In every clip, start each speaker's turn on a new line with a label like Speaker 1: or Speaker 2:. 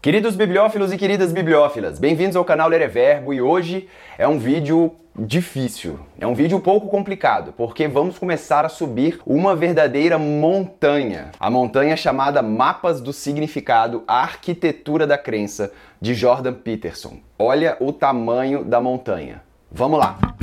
Speaker 1: Queridos bibliófilos e queridas bibliófilas, bem-vindos ao canal Ler é Verbo e hoje é um vídeo difícil, é um vídeo um pouco complicado, porque vamos começar a subir uma verdadeira montanha. A montanha chamada Mapas do Significado, a Arquitetura da Crença, de Jordan Peterson. Olha o tamanho da montanha. Vamos lá!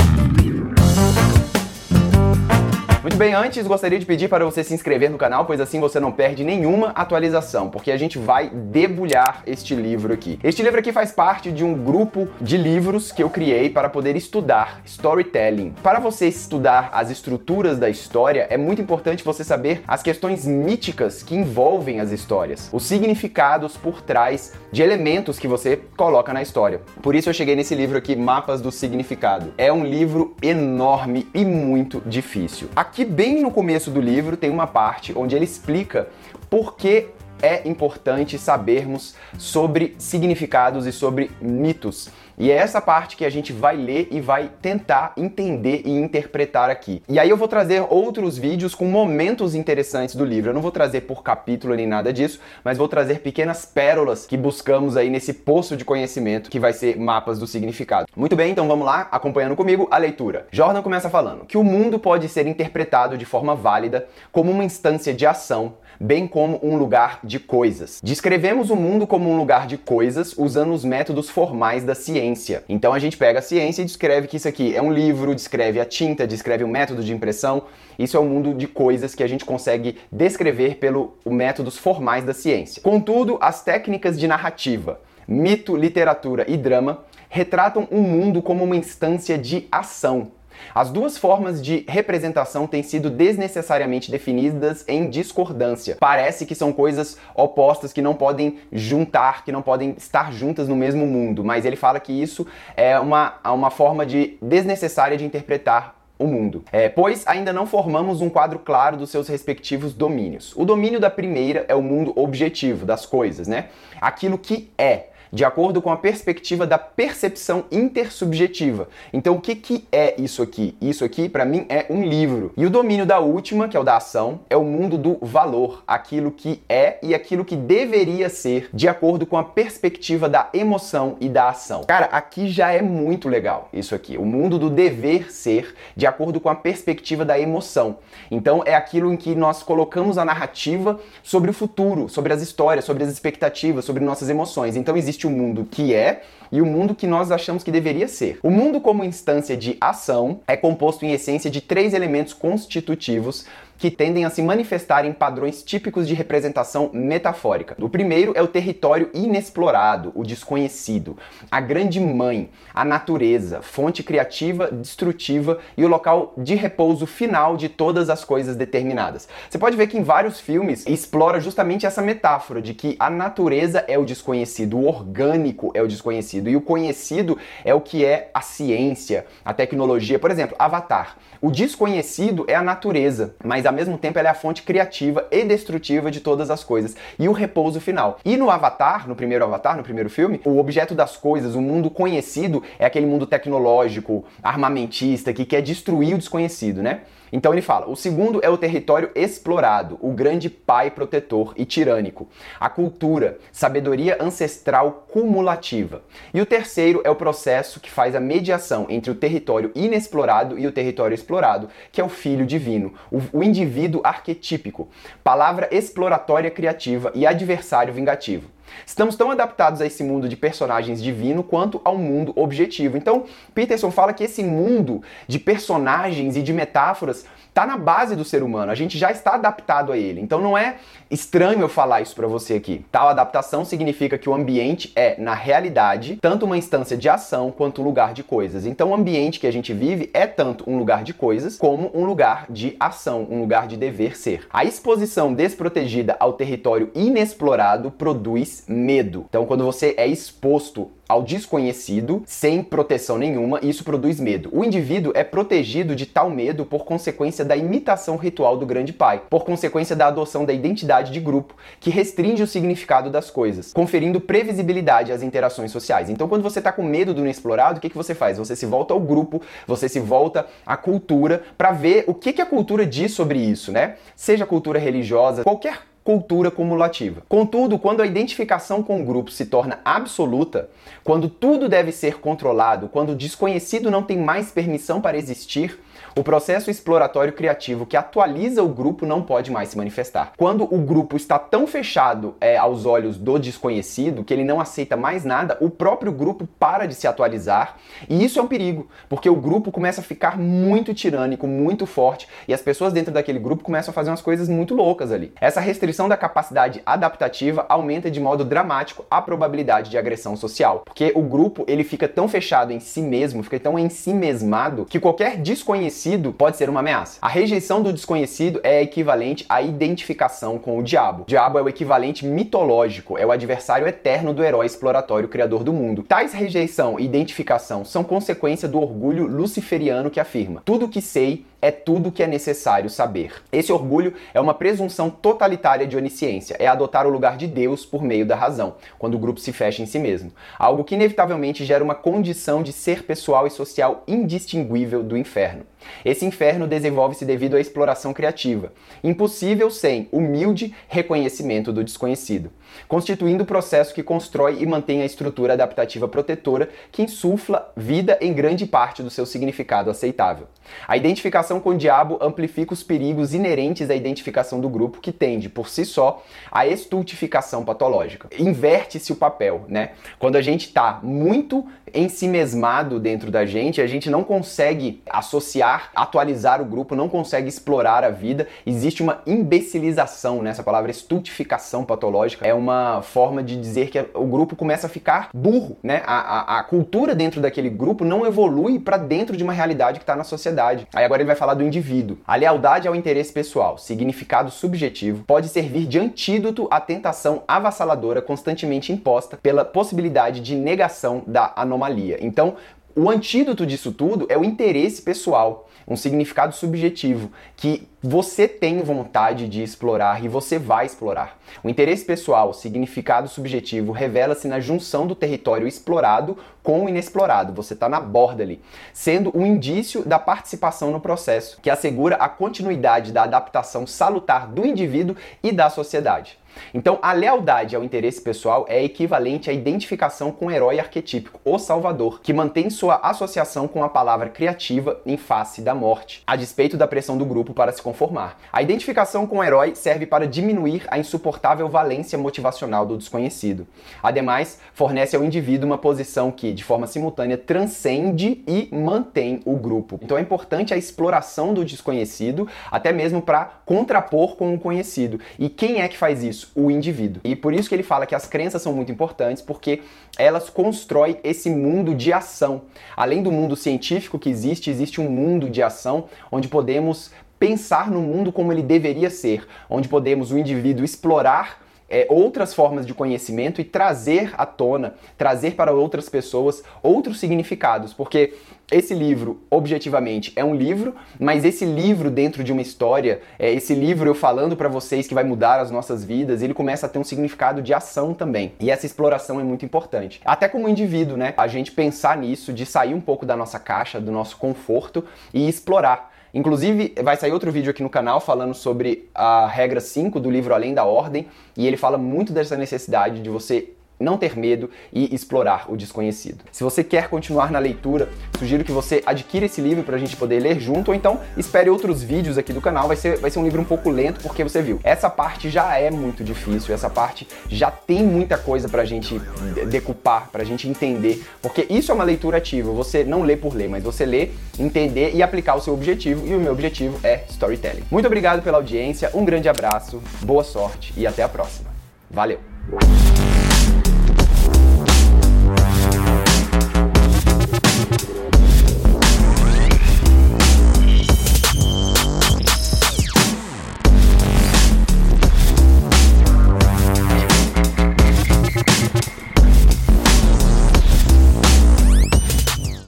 Speaker 1: Muito bem, antes gostaria de pedir para você se inscrever no canal, pois assim você não perde nenhuma atualização, porque a gente vai debulhar este livro aqui. Este livro aqui faz parte de um grupo de livros que eu criei para poder estudar storytelling. Para você estudar as estruturas da história, é muito importante você saber as questões míticas que envolvem as histórias, os significados por trás de elementos que você coloca na história. Por isso eu cheguei nesse livro aqui, Mapas do Significado. É um livro enorme e muito difícil. Aqui Aqui, bem no começo do livro, tem uma parte onde ele explica por que é importante sabermos sobre significados e sobre mitos. E é essa parte que a gente vai ler e vai tentar entender e interpretar aqui. E aí eu vou trazer outros vídeos com momentos interessantes do livro. Eu não vou trazer por capítulo nem nada disso, mas vou trazer pequenas pérolas que buscamos aí nesse poço de conhecimento que vai ser mapas do significado. Muito bem, então vamos lá, acompanhando comigo a leitura. Jordan começa falando que o mundo pode ser interpretado de forma válida como uma instância de ação bem como um lugar de coisas. Descrevemos o mundo como um lugar de coisas usando os métodos formais da ciência. Então a gente pega a ciência e descreve que isso aqui é um livro, descreve a tinta, descreve o método de impressão. Isso é um mundo de coisas que a gente consegue descrever pelos métodos formais da ciência. Contudo, as técnicas de narrativa, mito, literatura e drama retratam o mundo como uma instância de ação, as duas formas de representação têm sido desnecessariamente definidas em discordância. Parece que são coisas opostas que não podem juntar, que não podem estar juntas no mesmo mundo, mas ele fala que isso é uma, uma forma de desnecessária de interpretar o mundo. É, pois ainda não formamos um quadro claro dos seus respectivos domínios. O domínio da primeira é o mundo objetivo das coisas, né? Aquilo que é de acordo com a perspectiva da percepção intersubjetiva. Então, o que, que é isso aqui? Isso aqui, para mim, é um livro. E o domínio da última, que é o da ação, é o mundo do valor, aquilo que é e aquilo que deveria ser, de acordo com a perspectiva da emoção e da ação. Cara, aqui já é muito legal isso aqui. O mundo do dever ser, de acordo com a perspectiva da emoção. Então, é aquilo em que nós colocamos a narrativa sobre o futuro, sobre as histórias, sobre as expectativas, sobre nossas emoções. Então, existe existe o mundo que é e o mundo que nós achamos que deveria ser. O mundo, como instância de ação, é composto em essência de três elementos constitutivos que tendem a se manifestar em padrões típicos de representação metafórica. O primeiro é o território inexplorado, o desconhecido, a grande mãe, a natureza, fonte criativa, destrutiva e o local de repouso final de todas as coisas determinadas. Você pode ver que em vários filmes explora justamente essa metáfora de que a natureza é o desconhecido, o orgânico é o desconhecido e o conhecido é o que é a ciência, a tecnologia. Por exemplo, Avatar. O desconhecido é a natureza, mas ao mesmo tempo ela é a fonte criativa e destrutiva de todas as coisas e o repouso final. E no Avatar, no primeiro Avatar, no primeiro filme, o objeto das coisas, o mundo conhecido, é aquele mundo tecnológico, armamentista, que quer destruir o desconhecido, né? Então ele fala: o segundo é o território explorado, o grande pai protetor e tirânico, a cultura, sabedoria ancestral cumulativa. E o terceiro é o processo que faz a mediação entre o território inexplorado e o território explorado, que é o filho divino, o, o indivíduo arquetípico, palavra exploratória criativa e adversário vingativo. Estamos tão adaptados a esse mundo de personagens divino quanto ao mundo objetivo. Então, Peterson fala que esse mundo de personagens e de metáforas está na base do ser humano. A gente já está adaptado a ele. Então não é estranho eu falar isso para você aqui. Tal adaptação significa que o ambiente é, na realidade, tanto uma instância de ação quanto um lugar de coisas. Então o ambiente que a gente vive é tanto um lugar de coisas como um lugar de ação, um lugar de dever ser. A exposição desprotegida ao território inexplorado produz medo. Então quando você é exposto ao desconhecido, sem proteção nenhuma, isso produz medo. O indivíduo é protegido de tal medo por consequência da imitação ritual do grande pai, por consequência da adoção da identidade de grupo, que restringe o significado das coisas, conferindo previsibilidade às interações sociais. Então, quando você está com medo do inexplorado, o que, que você faz? Você se volta ao grupo, você se volta à cultura para ver o que, que a cultura diz sobre isso, né? Seja cultura religiosa, qualquer cultura cumulativa. Contudo, quando a identificação com o grupo se torna absoluta, quando tudo deve ser controlado, quando o desconhecido não tem mais permissão para existir, o processo exploratório criativo que atualiza o grupo não pode mais se manifestar. Quando o grupo está tão fechado é, aos olhos do desconhecido que ele não aceita mais nada, o próprio grupo para de se atualizar e isso é um perigo, porque o grupo começa a ficar muito tirânico, muito forte e as pessoas dentro daquele grupo começam a fazer umas coisas muito loucas ali. Essa restrição da capacidade adaptativa aumenta de modo dramático a probabilidade de agressão social, porque o grupo ele fica tão fechado em si mesmo, fica tão em si mesmado que qualquer desconhecido desconhecido pode ser uma ameaça. A rejeição do desconhecido é equivalente à identificação com o diabo. O diabo é o equivalente mitológico, é o adversário eterno do herói exploratório criador do mundo. Tais rejeição e identificação são consequência do orgulho luciferiano que afirma: tudo que sei é tudo que é necessário saber. Esse orgulho é uma presunção totalitária de onisciência, é adotar o lugar de Deus por meio da razão, quando o grupo se fecha em si mesmo. Algo que inevitavelmente gera uma condição de ser pessoal e social indistinguível do inferno. Esse inferno desenvolve-se devido à exploração criativa, impossível sem humilde reconhecimento do desconhecido, constituindo o processo que constrói e mantém a estrutura adaptativa protetora que insufla vida em grande parte do seu significado aceitável. A identificação com o diabo amplifica os perigos inerentes à identificação do grupo, que tende, por si só, à estultificação patológica. Inverte-se o papel, né? Quando a gente está muito ensimesmado dentro da gente, a gente não consegue associar, atualizar o grupo, não consegue explorar a vida. Existe uma imbecilização né? palavra estultificação patológica. É uma forma de dizer que o grupo começa a ficar burro, né? A, a, a cultura dentro daquele grupo não evolui para dentro de uma realidade que está na sociedade. Aí agora ele vai falar do indivíduo. A lealdade ao interesse pessoal, significado subjetivo, pode servir de antídoto à tentação avassaladora constantemente imposta pela possibilidade de negação da anomalia. Então, o antídoto disso tudo é o interesse pessoal, um significado subjetivo que você tem vontade de explorar e você vai explorar. O interesse pessoal, significado subjetivo, revela-se na junção do território explorado com o inexplorado. Você está na borda ali, sendo um indício da participação no processo, que assegura a continuidade da adaptação salutar do indivíduo e da sociedade. Então, a lealdade ao interesse pessoal é equivalente à identificação com o herói arquetípico, o Salvador, que mantém sua associação com a palavra criativa em face da morte, a despeito da pressão do grupo para se conformar. A identificação com o herói serve para diminuir a insuportável valência motivacional do desconhecido. Ademais, fornece ao indivíduo uma posição que, de forma simultânea, transcende e mantém o grupo. Então é importante a exploração do desconhecido, até mesmo para contrapor com o conhecido. E quem é que faz isso? o indivíduo. E por isso que ele fala que as crenças são muito importantes, porque elas constroem esse mundo de ação. Além do mundo científico que existe, existe um mundo de ação onde podemos pensar no mundo como ele deveria ser, onde podemos o indivíduo explorar é, outras formas de conhecimento e trazer à tona, trazer para outras pessoas outros significados, porque esse livro, objetivamente, é um livro, mas esse livro dentro de uma história, é, esse livro eu falando para vocês que vai mudar as nossas vidas, ele começa a ter um significado de ação também. E essa exploração é muito importante. Até como indivíduo, né? A gente pensar nisso, de sair um pouco da nossa caixa, do nosso conforto e explorar. Inclusive, vai sair outro vídeo aqui no canal falando sobre a regra 5 do livro Além da Ordem, e ele fala muito dessa necessidade de você não ter medo e explorar o desconhecido. Se você quer continuar na leitura, sugiro que você adquira esse livro para a gente poder ler junto, ou então espere outros vídeos aqui do canal. Vai ser, vai ser um livro um pouco lento, porque você viu, essa parte já é muito difícil, essa parte já tem muita coisa para a gente decupar, para a gente entender, porque isso é uma leitura ativa. Você não lê por ler, mas você lê, entender e aplicar o seu objetivo, e o meu objetivo é storytelling. Muito obrigado pela audiência, um grande abraço, boa sorte e até a próxima. Valeu!